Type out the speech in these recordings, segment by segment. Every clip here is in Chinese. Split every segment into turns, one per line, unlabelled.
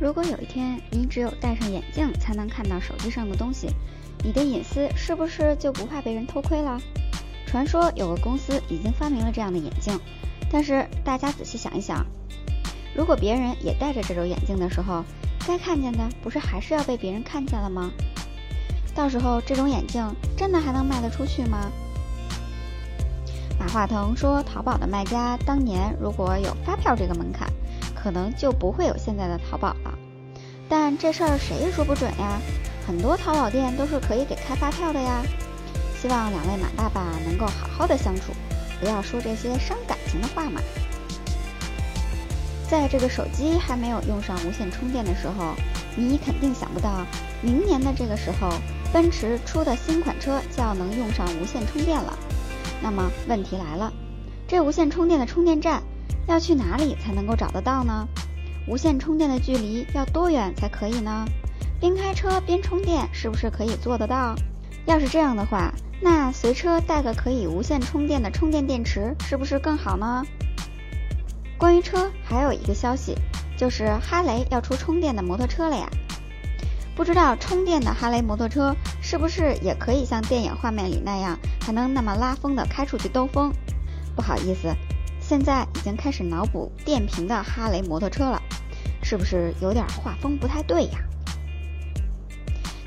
如果有一天你只有戴上眼镜才能看到手机上的东西，你的隐私是不是就不怕被人偷窥了？传说有个公司已经发明了这样的眼镜，但是大家仔细想一想，如果别人也戴着这种眼镜的时候，该看见的不是还是要被别人看见了吗？到时候这种眼镜真的还能卖得出去吗？马化腾说，淘宝的卖家当年如果有发票这个门槛。可能就不会有现在的淘宝了，但这事儿谁也说不准呀。很多淘宝店都是可以给开发票的呀。希望两位马爸爸能够好好的相处，不要说这些伤感情的话嘛。在这个手机还没有用上无线充电的时候，你肯定想不到，明年的这个时候，奔驰出的新款车就要能用上无线充电了。那么问题来了，这无线充电的充电站。要去哪里才能够找得到呢？无线充电的距离要多远才可以呢？边开车边充电是不是可以做得到？要是这样的话，那随车带个可以无线充电的充电电池是不是更好呢？关于车，还有一个消息，就是哈雷要出充电的摩托车了呀。不知道充电的哈雷摩托车是不是也可以像电影画面里那样，还能那么拉风的开出去兜风？不好意思。现在已经开始脑补电瓶的哈雷摩托车了，是不是有点画风不太对呀？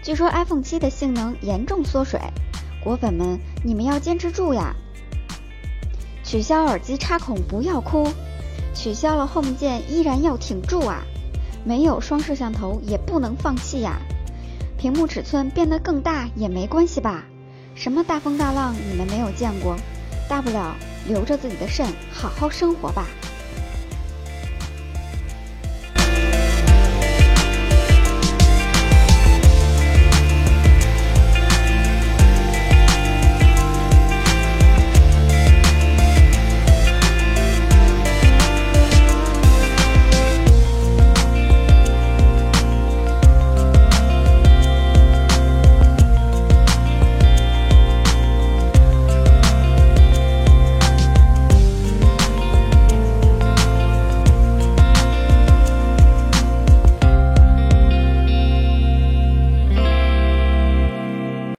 据说 iPhone 七的性能严重缩水，果粉们你们要坚持住呀！取消耳机插孔不要哭，取消了 Home 键依然要挺住啊！没有双摄像头也不能放弃呀！屏幕尺寸变得更大也没关系吧？什么大风大浪你们没有见过？大不了。留着自己的肾，好好生活吧。